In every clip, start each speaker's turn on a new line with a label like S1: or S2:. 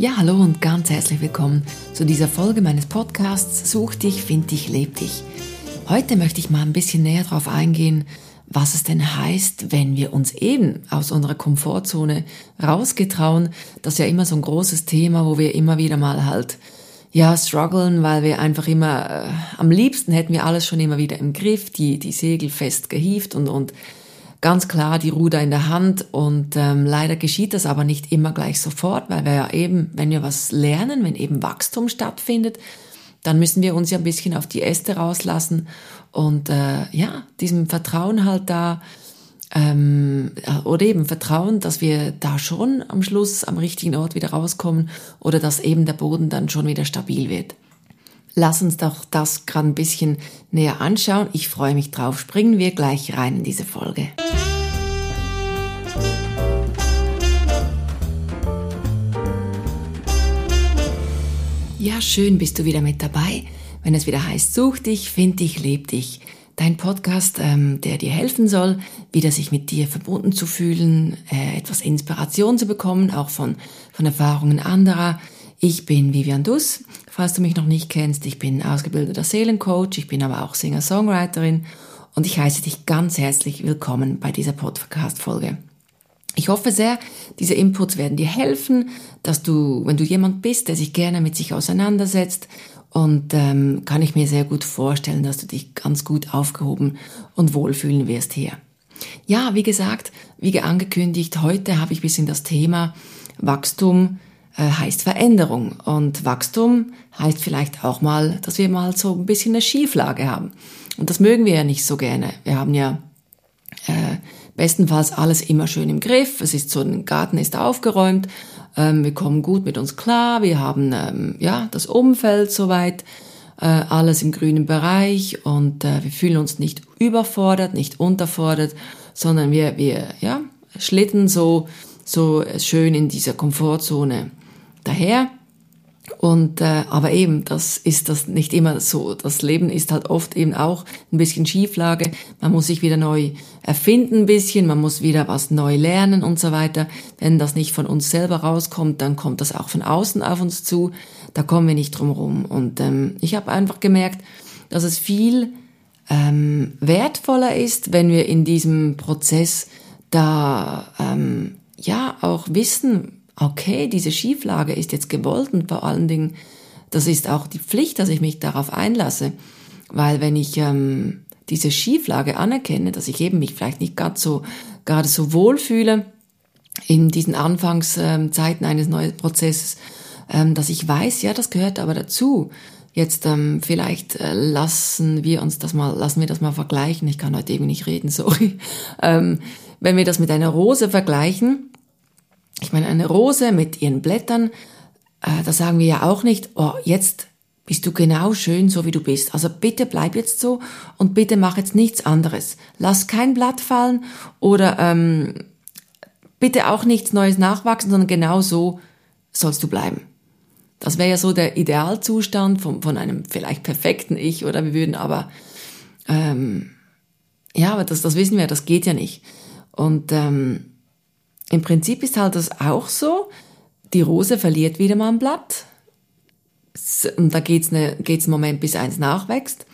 S1: Ja, hallo und ganz herzlich willkommen zu dieser Folge meines Podcasts Such dich, find dich, leb dich. Heute möchte ich mal ein bisschen näher darauf eingehen, was es denn heißt, wenn wir uns eben aus unserer Komfortzone rausgetrauen. Das ist ja immer so ein großes Thema, wo wir immer wieder mal halt ja, strugglen, weil wir einfach immer, äh, am liebsten hätten wir alles schon immer wieder im Griff, die, die Segel fest gehieft und, und ganz klar die Ruder in der Hand und ähm, leider geschieht das aber nicht immer gleich sofort, weil wir ja eben, wenn wir was lernen, wenn eben Wachstum stattfindet, dann müssen wir uns ja ein bisschen auf die Äste rauslassen und äh, ja, diesem Vertrauen halt da ähm, oder eben Vertrauen, dass wir da schon am Schluss am richtigen Ort wieder rauskommen oder dass eben der Boden dann schon wieder stabil wird. Lass uns doch das gerade ein bisschen näher anschauen. Ich freue mich drauf. Springen wir gleich rein in diese Folge. Ja, schön bist du wieder mit dabei, wenn es wieder heißt, such dich, find dich, leb dich. Dein Podcast, ähm, der dir helfen soll, wieder sich mit dir verbunden zu fühlen, äh, etwas Inspiration zu bekommen, auch von, von Erfahrungen anderer. Ich bin Vivian Duss, falls du mich noch nicht kennst. Ich bin ausgebildeter Seelencoach, ich bin aber auch Singer-Songwriterin und ich heiße dich ganz herzlich willkommen bei dieser Podcast-Folge. Ich hoffe sehr, diese Inputs werden dir helfen, dass du, wenn du jemand bist, der sich gerne mit sich auseinandersetzt, und ähm, kann ich mir sehr gut vorstellen, dass du dich ganz gut aufgehoben und wohlfühlen wirst hier. Ja, wie gesagt, wie angekündigt, heute habe ich ein bisschen das Thema Wachstum heißt Veränderung. Und Wachstum heißt vielleicht auch mal, dass wir mal so ein bisschen eine Schieflage haben. Und das mögen wir ja nicht so gerne. Wir haben ja äh, bestenfalls alles immer schön im Griff. Es ist so, ein Garten ist aufgeräumt ähm, wir kommen gut mit uns klar, wir haben ähm, ja das Umfeld soweit, äh, alles im grünen Bereich und äh, wir fühlen uns nicht überfordert, nicht unterfordert, sondern wir, wir ja, schlitten so, so schön in dieser Komfortzone daher. Und äh, aber eben, das ist das nicht immer so. Das Leben ist halt oft eben auch ein bisschen Schieflage. Man muss sich wieder neu erfinden ein bisschen, man muss wieder was neu lernen und so weiter. Wenn das nicht von uns selber rauskommt, dann kommt das auch von außen auf uns zu. Da kommen wir nicht drum rum. Und ähm, ich habe einfach gemerkt, dass es viel ähm, wertvoller ist, wenn wir in diesem Prozess da ähm, ja auch wissen, okay, diese Schieflage ist jetzt gewollt und vor allen Dingen, das ist auch die Pflicht, dass ich mich darauf einlasse. Weil wenn ich ähm, diese Schieflage anerkenne, dass ich eben mich vielleicht nicht ganz so, gerade so wohl fühle in diesen Anfangszeiten eines neuen Prozesses, ähm, dass ich weiß, ja, das gehört aber dazu. Jetzt ähm, vielleicht äh, lassen wir uns das mal, lassen wir das mal vergleichen. Ich kann heute eben nicht reden, sorry. Ähm, wenn wir das mit einer Rose vergleichen, ich meine, eine Rose mit ihren Blättern, äh, da sagen wir ja auch nicht, oh, jetzt bist du genau schön so wie du bist. Also bitte bleib jetzt so und bitte mach jetzt nichts anderes. Lass kein Blatt fallen oder ähm, bitte auch nichts Neues nachwachsen, sondern genau so sollst du bleiben. Das wäre ja so der Idealzustand von, von einem vielleicht perfekten Ich oder wir würden aber, ähm, ja, aber das, das wissen wir, das geht ja nicht. Und ähm, im Prinzip ist halt das auch so, die Rose verliert wieder mal ein Blatt. Und da geht's ne, geht's einen Moment, bis eins nachwächst.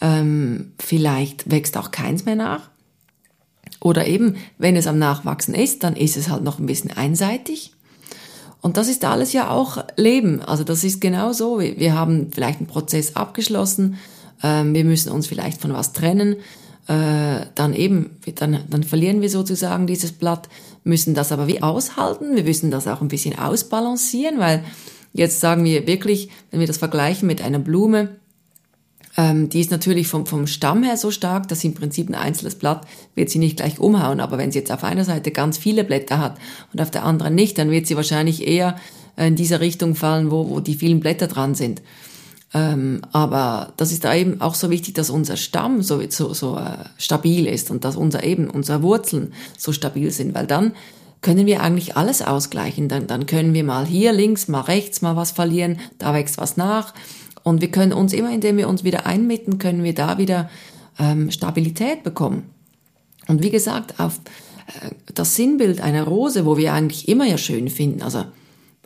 S1: Ähm, vielleicht wächst auch keins mehr nach. Oder eben, wenn es am Nachwachsen ist, dann ist es halt noch ein bisschen einseitig. Und das ist alles ja auch Leben. Also das ist genau so. Wir haben vielleicht einen Prozess abgeschlossen. Ähm, wir müssen uns vielleicht von was trennen äh, dann eben, dann, dann verlieren wir sozusagen dieses Blatt, müssen das aber wie aushalten, wir müssen das auch ein bisschen ausbalancieren, weil jetzt sagen wir wirklich, wenn wir das vergleichen mit einer Blume, ähm, die ist natürlich vom, vom Stamm her so stark, dass im Prinzip ein einzelnes Blatt wird sie nicht gleich umhauen, aber wenn sie jetzt auf einer Seite ganz viele Blätter hat und auf der anderen nicht, dann wird sie wahrscheinlich eher in dieser Richtung fallen, wo, wo die vielen Blätter dran sind. Ähm, aber das ist da eben auch so wichtig, dass unser Stamm so, so, so äh, stabil ist und dass unser eben unsere Wurzeln so stabil sind, weil dann können wir eigentlich alles ausgleichen. Dann, dann können wir mal hier links, mal rechts, mal was verlieren, da wächst was nach. Und wir können uns immer, indem wir uns wieder einmitten, können wir da wieder ähm, Stabilität bekommen. Und wie gesagt, auf äh, das Sinnbild einer Rose, wo wir eigentlich immer ja schön finden, also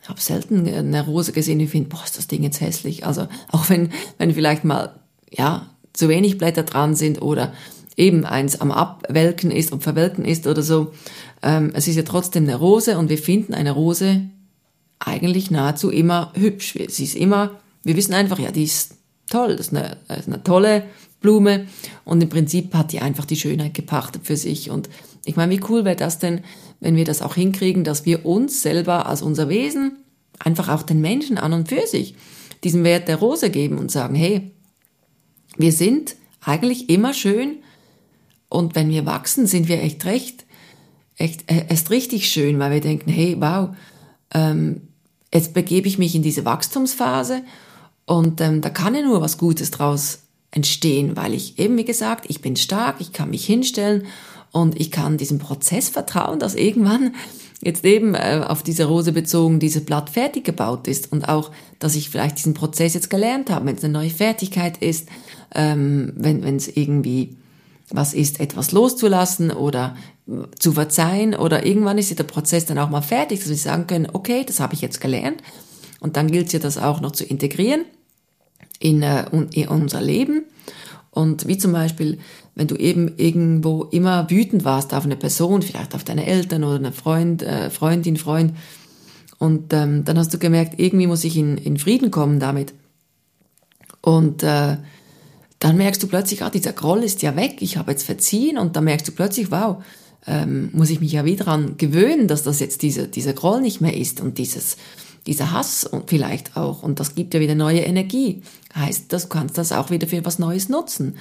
S1: habe selten eine Rose gesehen, die finde, boah, ist das Ding jetzt hässlich. Also auch wenn, wenn vielleicht mal, ja, zu wenig Blätter dran sind oder eben eins am Abwelken ist und verwelken ist oder so. Ähm, es ist ja trotzdem eine Rose und wir finden eine Rose eigentlich nahezu immer hübsch. Sie ist immer, wir wissen einfach, ja, die ist toll, das ist eine, das ist eine tolle Blume und im Prinzip hat die einfach die Schönheit gepachtet für sich und ich meine, wie cool wäre das denn, wenn wir das auch hinkriegen, dass wir uns selber als unser Wesen, einfach auch den Menschen an und für sich, diesen Wert der Rose geben und sagen, hey, wir sind eigentlich immer schön und wenn wir wachsen, sind wir echt recht, echt, äh, erst richtig schön, weil wir denken, hey, wow, ähm, jetzt begebe ich mich in diese Wachstumsphase und ähm, da kann ja nur was Gutes draus entstehen, weil ich eben, wie gesagt, ich bin stark, ich kann mich hinstellen und ich kann diesem Prozess vertrauen, dass irgendwann jetzt eben äh, auf diese Rose bezogen dieses Blatt fertig gebaut ist und auch, dass ich vielleicht diesen Prozess jetzt gelernt habe, wenn es eine neue Fertigkeit ist, ähm, wenn es irgendwie was ist, etwas loszulassen oder zu verzeihen oder irgendwann ist der Prozess dann auch mal fertig, dass wir sagen können, okay, das habe ich jetzt gelernt. Und dann gilt es ja das auch noch zu integrieren in, äh, in unser Leben. Und wie zum Beispiel, wenn du eben irgendwo immer wütend warst auf eine Person, vielleicht auf deine Eltern oder eine Freund, äh, Freundin, Freund, und ähm, dann hast du gemerkt, irgendwie muss ich in, in Frieden kommen damit. Und äh, dann merkst du plötzlich, ah, dieser Groll ist ja weg, ich habe jetzt verziehen und dann merkst du plötzlich, wow, ähm, muss ich mich ja wieder daran gewöhnen, dass das jetzt dieser, dieser Groll nicht mehr ist und dieses, dieser Hass und vielleicht auch. Und das gibt ja wieder neue Energie. Heißt, du kannst das auch wieder für was Neues nutzen.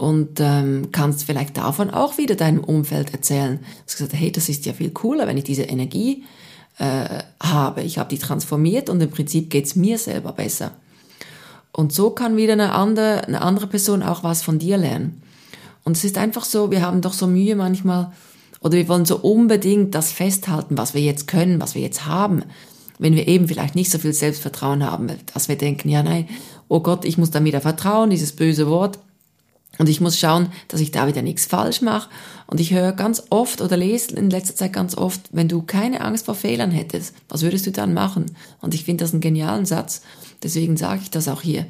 S1: Und ähm, kannst vielleicht davon auch wieder deinem Umfeld erzählen. Du hast gesagt, hey, das ist ja viel cooler, wenn ich diese Energie äh, habe. Ich habe die transformiert und im Prinzip geht's mir selber besser. Und so kann wieder eine andere, eine andere Person auch was von dir lernen. Und es ist einfach so, wir haben doch so Mühe manchmal, oder wir wollen so unbedingt das festhalten, was wir jetzt können, was wir jetzt haben wenn wir eben vielleicht nicht so viel Selbstvertrauen haben, dass wir denken, ja nein, oh Gott, ich muss dann wieder vertrauen, dieses böse Wort. Und ich muss schauen, dass ich da wieder nichts falsch mache. Und ich höre ganz oft oder lese in letzter Zeit ganz oft, wenn du keine Angst vor Fehlern hättest, was würdest du dann machen? Und ich finde das einen genialen Satz. Deswegen sage ich das auch hier.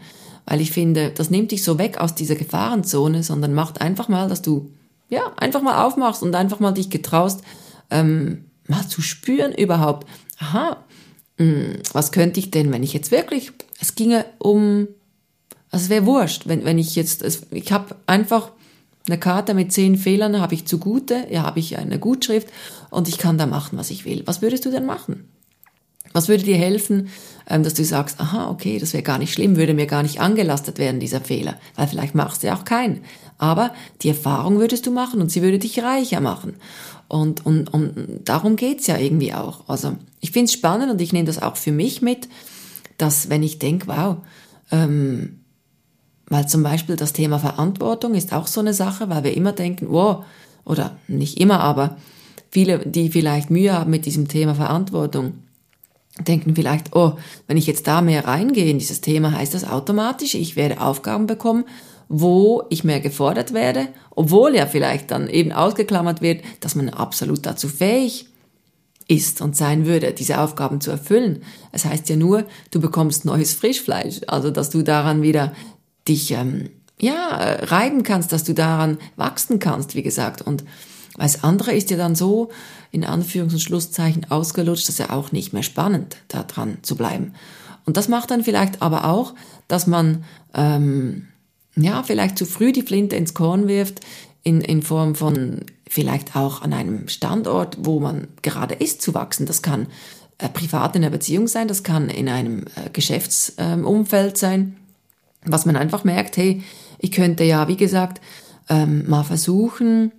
S1: Weil ich finde, das nimmt dich so weg aus dieser Gefahrenzone, sondern macht einfach mal, dass du, ja, einfach mal aufmachst und einfach mal dich getraust, ähm, mal zu spüren überhaupt, aha, hm, was könnte ich denn, wenn ich jetzt wirklich, es ginge um, also es wäre wurscht, wenn, wenn ich jetzt, ich habe einfach eine Karte mit zehn Fehlern, habe ich zugute, ja, habe ich eine Gutschrift und ich kann da machen, was ich will. Was würdest du denn machen? Was würde dir helfen, ähm, dass du sagst, aha, okay, das wäre gar nicht schlimm, würde mir gar nicht angelastet werden, dieser Fehler, weil vielleicht machst du ja auch keinen. Aber die Erfahrung würdest du machen und sie würde dich reicher machen. Und, und, und darum geht's ja irgendwie auch. Also ich find's spannend und ich nehme das auch für mich mit, dass wenn ich denk, wow, ähm, weil zum Beispiel das Thema Verantwortung ist auch so eine Sache, weil wir immer denken, wow, oder nicht immer, aber viele, die vielleicht Mühe haben mit diesem Thema Verantwortung, denken vielleicht, oh, wenn ich jetzt da mehr reingehe in dieses Thema, heißt das automatisch, ich werde Aufgaben bekommen, wo ich mehr gefordert werde, obwohl ja vielleicht dann eben ausgeklammert wird, dass man absolut dazu fähig ist und sein würde, diese Aufgaben zu erfüllen. Es heißt ja nur, du bekommst neues Frischfleisch, also dass du daran wieder dich ähm, ja reiben kannst, dass du daran wachsen kannst, wie gesagt. Und das andere ist ja dann so in Anführungs- und Schlusszeichen ausgelutscht, dass ja auch nicht mehr spannend, da dran zu bleiben. Und das macht dann vielleicht aber auch, dass man ähm, ja, vielleicht zu früh die Flinte ins Korn wirft, in, in Form von vielleicht auch an einem Standort, wo man gerade ist, zu wachsen. Das kann äh, privat in einer Beziehung sein, das kann in einem äh, Geschäftsumfeld äh, sein, was man einfach merkt, hey, ich könnte ja, wie gesagt, ähm, mal versuchen,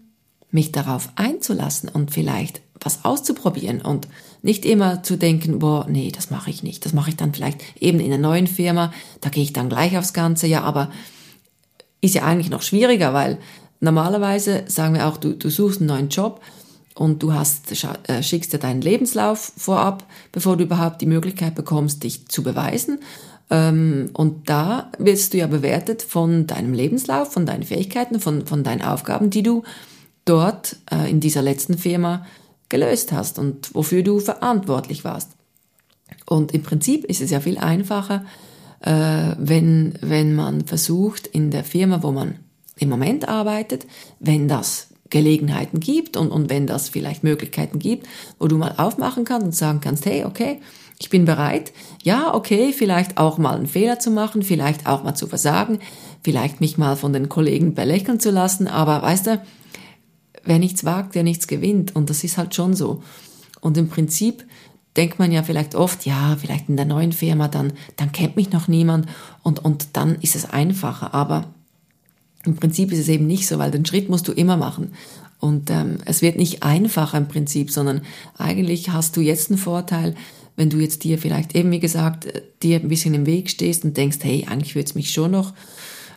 S1: mich darauf einzulassen und vielleicht was auszuprobieren und nicht immer zu denken, boah, nee, das mache ich nicht. Das mache ich dann vielleicht eben in einer neuen Firma, da gehe ich dann gleich aufs Ganze, ja, aber ist ja eigentlich noch schwieriger, weil normalerweise sagen wir auch, du, du suchst einen neuen Job und du hast, äh, schickst dir deinen Lebenslauf vorab, bevor du überhaupt die Möglichkeit bekommst, dich zu beweisen. Ähm, und da wirst du ja bewertet von deinem Lebenslauf, von deinen Fähigkeiten, von, von deinen Aufgaben, die du dort äh, in dieser letzten Firma gelöst hast und wofür du verantwortlich warst. Und im Prinzip ist es ja viel einfacher, äh, wenn, wenn man versucht, in der Firma, wo man im Moment arbeitet, wenn das Gelegenheiten gibt und, und wenn das vielleicht Möglichkeiten gibt, wo du mal aufmachen kannst und sagen kannst, hey, okay, ich bin bereit, ja, okay, vielleicht auch mal einen Fehler zu machen, vielleicht auch mal zu versagen, vielleicht mich mal von den Kollegen belächeln zu lassen, aber weißt du, wer nichts wagt, der nichts gewinnt und das ist halt schon so. Und im Prinzip denkt man ja vielleicht oft, ja, vielleicht in der neuen Firma, dann, dann kennt mich noch niemand und, und dann ist es einfacher. Aber im Prinzip ist es eben nicht so, weil den Schritt musst du immer machen. Und ähm, es wird nicht einfacher im Prinzip, sondern eigentlich hast du jetzt einen Vorteil, wenn du jetzt dir vielleicht eben, wie gesagt, äh, dir ein bisschen im Weg stehst und denkst, hey, eigentlich würde es mich schon noch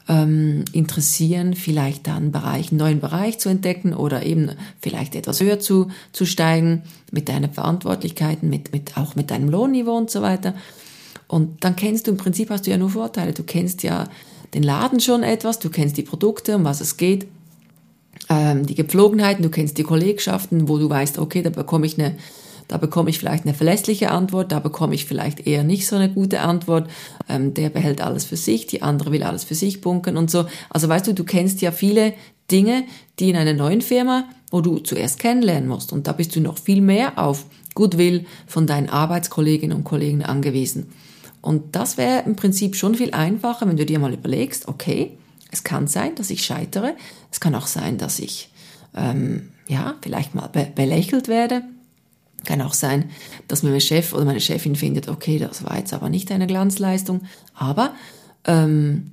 S1: ähm, interessieren, vielleicht da einen Bereich, einen neuen Bereich zu entdecken oder eben vielleicht etwas höher zu, zu steigen mit deinen Verantwortlichkeiten, mit, mit, auch mit deinem Lohnniveau und so weiter. Und dann kennst du, im Prinzip hast du ja nur Vorteile. Du kennst ja den Laden schon etwas, du kennst die Produkte, um was es geht, ähm, die Gepflogenheiten, du kennst die Kollegschaften, wo du weißt, okay, da bekomme ich eine da bekomme ich vielleicht eine verlässliche Antwort, da bekomme ich vielleicht eher nicht so eine gute Antwort. Ähm, der behält alles für sich, die andere will alles für sich bunkern und so. Also weißt du, du kennst ja viele Dinge, die in einer neuen Firma, wo du zuerst kennenlernen musst. Und da bist du noch viel mehr auf Goodwill von deinen Arbeitskolleginnen und Kollegen angewiesen. Und das wäre im Prinzip schon viel einfacher, wenn du dir mal überlegst, okay, es kann sein, dass ich scheitere, es kann auch sein, dass ich ähm, ja vielleicht mal be belächelt werde, kann auch sein, dass mir mein Chef oder meine Chefin findet, okay, das war jetzt aber nicht eine Glanzleistung. Aber ähm,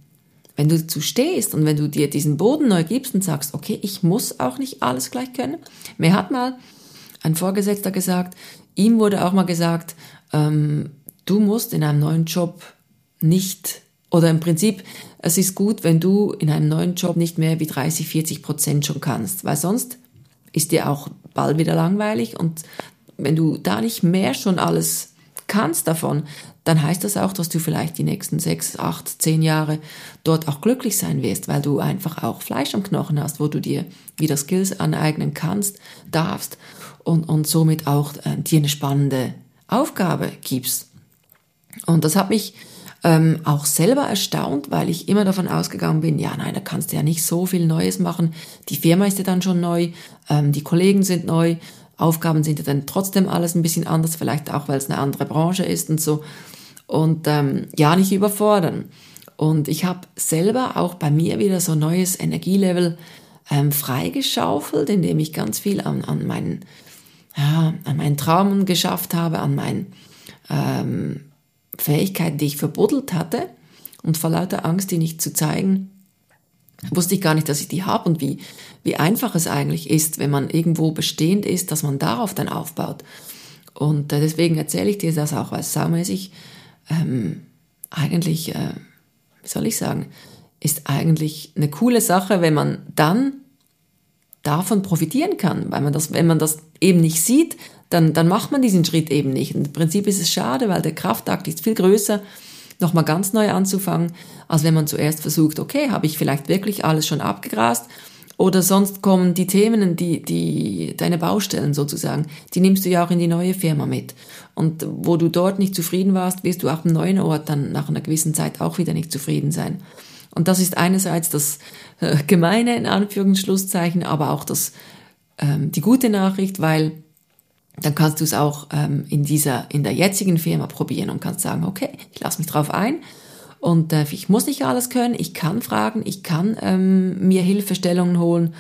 S1: wenn du dazu stehst und wenn du dir diesen Boden neu gibst und sagst, okay, ich muss auch nicht alles gleich können. Mir hat mal ein Vorgesetzter gesagt, ihm wurde auch mal gesagt, ähm, du musst in einem neuen Job nicht, oder im Prinzip, es ist gut, wenn du in einem neuen Job nicht mehr wie 30, 40 Prozent schon kannst, weil sonst ist dir auch bald wieder langweilig und wenn du da nicht mehr schon alles kannst davon, dann heißt das auch, dass du vielleicht die nächsten sechs, acht, zehn Jahre dort auch glücklich sein wirst, weil du einfach auch Fleisch am Knochen hast, wo du dir wieder Skills aneignen kannst, darfst und, und somit auch äh, dir eine spannende Aufgabe gibst. Und das hat mich ähm, auch selber erstaunt, weil ich immer davon ausgegangen bin, ja, nein, da kannst du ja nicht so viel Neues machen. Die Firma ist ja dann schon neu, ähm, die Kollegen sind neu Aufgaben sind ja dann trotzdem alles ein bisschen anders, vielleicht auch, weil es eine andere Branche ist und so. Und ähm, ja, nicht überfordern. Und ich habe selber auch bei mir wieder so neues Energielevel ähm, freigeschaufelt, indem ich ganz viel an, an, meinen, ja, an meinen Traum geschafft habe, an meinen ähm, Fähigkeiten, die ich verbuddelt hatte. Und vor lauter Angst, die nicht zu zeigen, wusste ich gar nicht, dass ich die habe und wie, wie einfach es eigentlich ist, wenn man irgendwo bestehend ist, dass man darauf dann aufbaut. Und äh, deswegen erzähle ich dir das auch, weil saumäßig ähm, eigentlich, äh, wie soll ich sagen, ist eigentlich eine coole Sache, wenn man dann davon profitieren kann, weil man das, wenn man das eben nicht sieht, dann, dann macht man diesen Schritt eben nicht. Und im Prinzip ist es schade, weil der Kraftakt ist viel größer nochmal ganz neu anzufangen, als wenn man zuerst versucht, okay, habe ich vielleicht wirklich alles schon abgegrast oder sonst kommen die Themen, die, die, deine Baustellen sozusagen, die nimmst du ja auch in die neue Firma mit. Und wo du dort nicht zufrieden warst, wirst du auch am neuen Ort dann nach einer gewissen Zeit auch wieder nicht zufrieden sein. Und das ist einerseits das äh, Gemeine in Anführungsschlusszeichen, aber auch das, ähm, die gute Nachricht, weil dann kannst du es auch ähm, in dieser, in der jetzigen Firma probieren und kannst sagen, okay, ich lasse mich drauf ein. Und äh, ich muss nicht alles können, ich kann fragen, ich kann ähm, mir Hilfestellungen holen.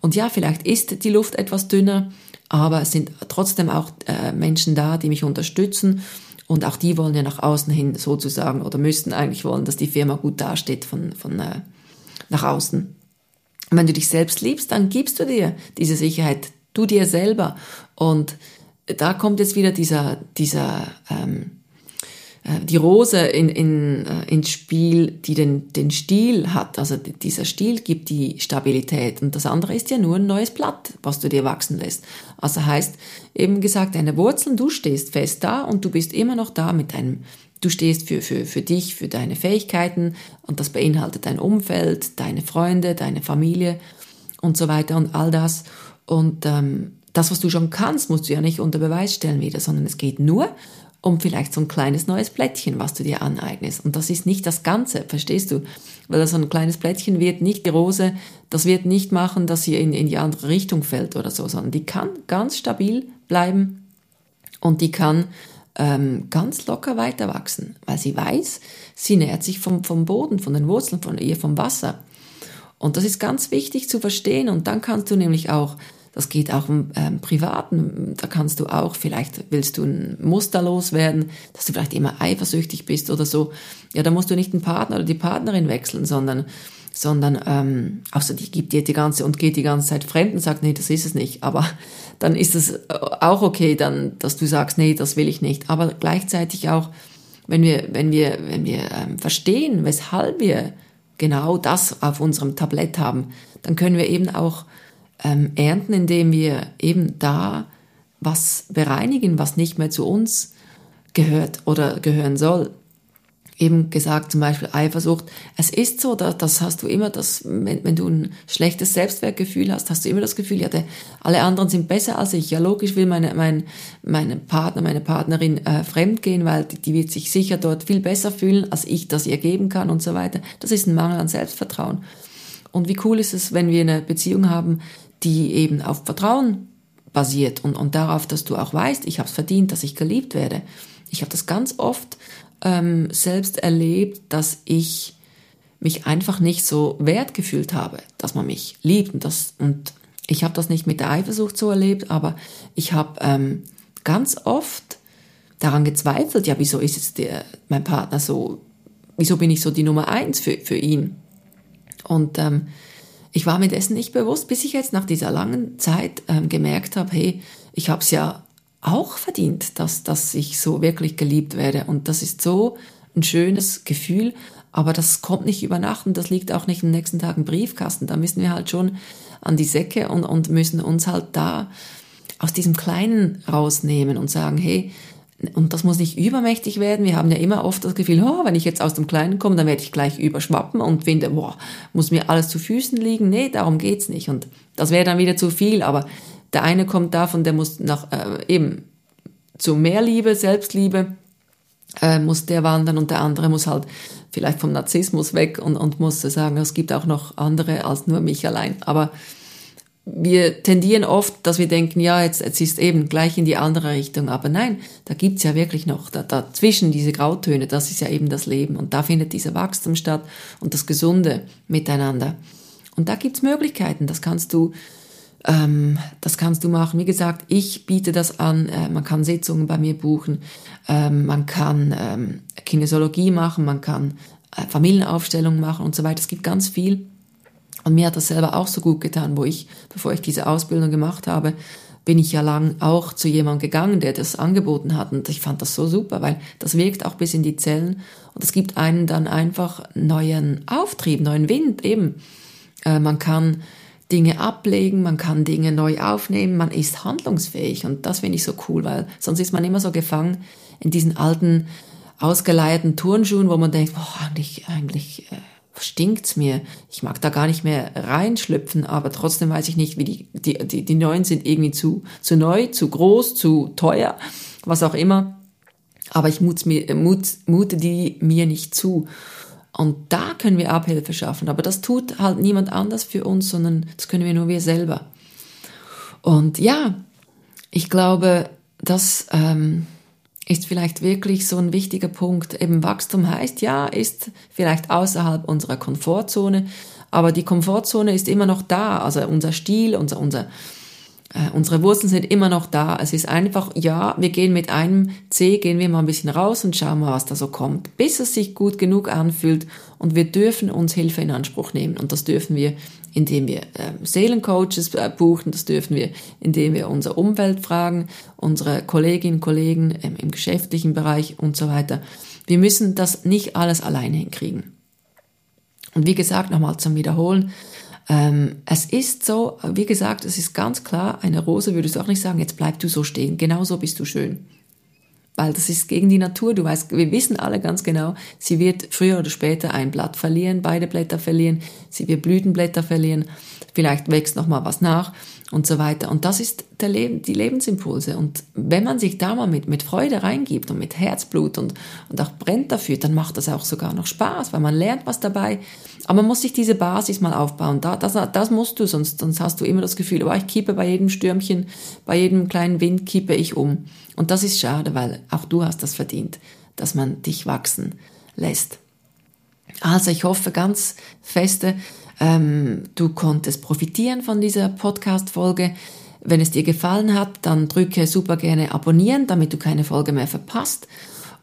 S1: Und ja, vielleicht ist die Luft etwas dünner, aber es sind trotzdem auch äh, Menschen da, die mich unterstützen. Und auch die wollen ja nach außen hin sozusagen oder müssten eigentlich wollen, dass die Firma gut dasteht von, von äh, nach außen. Und wenn du dich selbst liebst, dann gibst du dir diese Sicherheit, du dir selber. Und da kommt jetzt wieder dieser, dieser ähm, äh, die Rose in, in, äh, ins Spiel, die den, den Stiel hat. Also dieser Stiel gibt die Stabilität und das andere ist ja nur ein neues Blatt, was du dir wachsen lässt. Also heißt eben gesagt, deine Wurzeln, du stehst fest da und du bist immer noch da mit deinem, du stehst für, für, für dich, für deine Fähigkeiten und das beinhaltet dein Umfeld, deine Freunde, deine Familie und so weiter und all das. Und ähm, das, was du schon kannst, musst du ja nicht unter Beweis stellen wieder, sondern es geht nur um vielleicht so ein kleines neues Blättchen, was du dir aneignest. Und das ist nicht das Ganze, verstehst du? Weil so ein kleines Blättchen wird nicht die Rose, das wird nicht machen, dass sie in, in die andere Richtung fällt oder so, sondern die kann ganz stabil bleiben und die kann ähm, ganz locker weiter wachsen, weil sie weiß, sie nährt sich vom, vom Boden, von den Wurzeln, von ihr, vom Wasser. Und das ist ganz wichtig zu verstehen und dann kannst du nämlich auch das geht auch im ähm, Privaten. Da kannst du auch, vielleicht willst du ein Muster loswerden, dass du vielleicht immer eifersüchtig bist oder so. Ja, da musst du nicht den Partner oder die Partnerin wechseln, sondern sondern ähm, außer die gibt dir die ganze und geht die ganze Zeit fremd und sagt, nee, das ist es nicht. Aber dann ist es auch okay, dann, dass du sagst, nee, das will ich nicht. Aber gleichzeitig auch, wenn wir, wenn wir, wenn wir ähm, verstehen, weshalb wir genau das auf unserem Tablett haben, dann können wir eben auch ähm, ernten, indem wir eben da was bereinigen, was nicht mehr zu uns gehört oder gehören soll. Eben gesagt, zum Beispiel Eifersucht. Es ist so, dass, das hast du immer, dass, wenn, wenn du ein schlechtes Selbstwertgefühl hast, hast du immer das Gefühl, ja, der, alle anderen sind besser als ich. Ja, logisch will meine, mein, meine Partner, meine Partnerin äh, fremd gehen, weil die, die wird sich sicher dort viel besser fühlen, als ich das ihr geben kann und so weiter. Das ist ein Mangel an Selbstvertrauen. Und wie cool ist es, wenn wir eine Beziehung haben, die eben auf Vertrauen basiert und, und darauf, dass du auch weißt, ich habe es verdient, dass ich geliebt werde. Ich habe das ganz oft ähm, selbst erlebt, dass ich mich einfach nicht so wert gefühlt habe, dass man mich liebt und das und ich habe das nicht mit der Eifersucht so erlebt, aber ich habe ähm, ganz oft daran gezweifelt, ja, wieso ist jetzt der, mein Partner so, wieso bin ich so die Nummer eins für, für ihn? Und ähm, ich war mir dessen nicht bewusst, bis ich jetzt nach dieser langen Zeit ähm, gemerkt habe, hey, ich habe es ja auch verdient, dass, dass ich so wirklich geliebt werde. Und das ist so ein schönes Gefühl, aber das kommt nicht über Nacht und das liegt auch nicht im nächsten Tag im Briefkasten. Da müssen wir halt schon an die Säcke und, und müssen uns halt da aus diesem Kleinen rausnehmen und sagen, hey, und das muss nicht übermächtig werden. Wir haben ja immer oft das Gefühl, oh, wenn ich jetzt aus dem Kleinen komme, dann werde ich gleich überschwappen und finde, boah, muss mir alles zu Füßen liegen. Nee, darum geht's nicht. Und das wäre dann wieder zu viel. Aber der eine kommt davon, der muss nach äh, eben zu mehr Liebe, Selbstliebe, äh, muss der wandern und der andere muss halt vielleicht vom Narzissmus weg und, und muss sagen, es gibt auch noch andere als nur mich allein. Aber wir tendieren oft, dass wir denken, ja, jetzt, jetzt ist eben gleich in die andere Richtung. Aber nein, da gibt's ja wirklich noch da, dazwischen diese Grautöne, das ist ja eben das Leben. Und da findet dieser Wachstum statt und das Gesunde miteinander. Und da gibt's Möglichkeiten, das kannst du, ähm, das kannst du machen. Wie gesagt, ich biete das an, äh, man kann Sitzungen bei mir buchen, ähm, man kann ähm, Kinesiologie machen, man kann äh, Familienaufstellungen machen und so weiter. Es gibt ganz viel. Und mir hat das selber auch so gut getan, wo ich, bevor ich diese Ausbildung gemacht habe, bin ich ja lang auch zu jemandem gegangen, der das angeboten hat. Und ich fand das so super, weil das wirkt auch bis in die Zellen. Und es gibt einen dann einfach neuen Auftrieb, neuen Wind eben. Äh, man kann Dinge ablegen, man kann Dinge neu aufnehmen, man ist handlungsfähig. Und das finde ich so cool, weil sonst ist man immer so gefangen in diesen alten, ausgeleierten Turnschuhen, wo man denkt, boah, eigentlich, eigentlich, äh, stinkt's mir. Ich mag da gar nicht mehr reinschlüpfen, aber trotzdem weiß ich nicht, wie die, die, die, die neuen sind irgendwie zu, zu neu, zu groß, zu teuer, was auch immer. Aber ich mut, mut, mute die mir nicht zu. Und da können wir Abhilfe schaffen. Aber das tut halt niemand anders für uns, sondern das können wir nur wir selber. Und ja, ich glaube, dass ähm, ist vielleicht wirklich so ein wichtiger Punkt. Eben Wachstum heißt ja, ist vielleicht außerhalb unserer Komfortzone, aber die Komfortzone ist immer noch da. Also unser Stil, unser, unser, äh, unsere Wurzeln sind immer noch da. Es ist einfach, ja, wir gehen mit einem C, gehen wir mal ein bisschen raus und schauen mal, was da so kommt, bis es sich gut genug anfühlt und wir dürfen uns Hilfe in Anspruch nehmen und das dürfen wir indem wir äh, Seelencoaches äh, buchen, das dürfen wir, indem wir unsere Umwelt fragen, unsere Kolleginnen und Kollegen ähm, im geschäftlichen Bereich und so weiter. Wir müssen das nicht alles alleine hinkriegen. Und wie gesagt, nochmal zum Wiederholen, ähm, es ist so, wie gesagt, es ist ganz klar, eine Rose würdest du auch nicht sagen, jetzt bleib du so stehen, genauso bist du schön weil das ist gegen die Natur. Du weißt, wir wissen alle ganz genau, sie wird früher oder später ein Blatt verlieren, beide Blätter verlieren, sie wird Blütenblätter verlieren, vielleicht wächst noch mal was nach und so weiter. Und das ist der Leben, die Lebensimpulse. Und wenn man sich da mal mit, mit Freude reingibt und mit Herzblut und, und auch brennt dafür, dann macht das auch sogar noch Spaß, weil man lernt was dabei. Aber man muss sich diese Basis mal aufbauen. Da, das, das musst du, sonst, sonst hast du immer das Gefühl, oh, ich kippe bei jedem Stürmchen, bei jedem kleinen Wind kippe ich um. Und das ist schade, weil auch du hast das verdient, dass man dich wachsen lässt. Also ich hoffe ganz feste, ähm, du konntest profitieren von dieser Podcast-Folge. Wenn es dir gefallen hat, dann drücke super gerne abonnieren, damit du keine Folge mehr verpasst.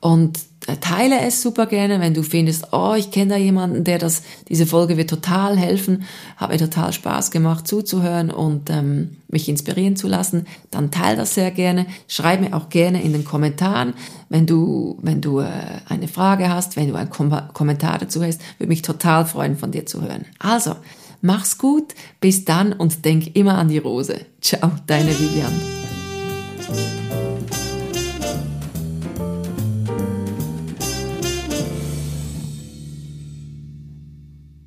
S1: Und äh, teile es super gerne, wenn du findest, oh, ich kenne da jemanden, der das, diese Folge wird total helfen, hat mir total Spaß gemacht zuzuhören und ähm, mich inspirieren zu lassen, dann teile das sehr gerne. Schreib mir auch gerne in den Kommentaren, wenn du, wenn du äh, eine Frage hast, wenn du einen Kom Kommentar dazu hast, würde mich total freuen, von dir zu hören. Also, mach's gut, bis dann und denk immer an die Rose. Ciao, deine Vivian.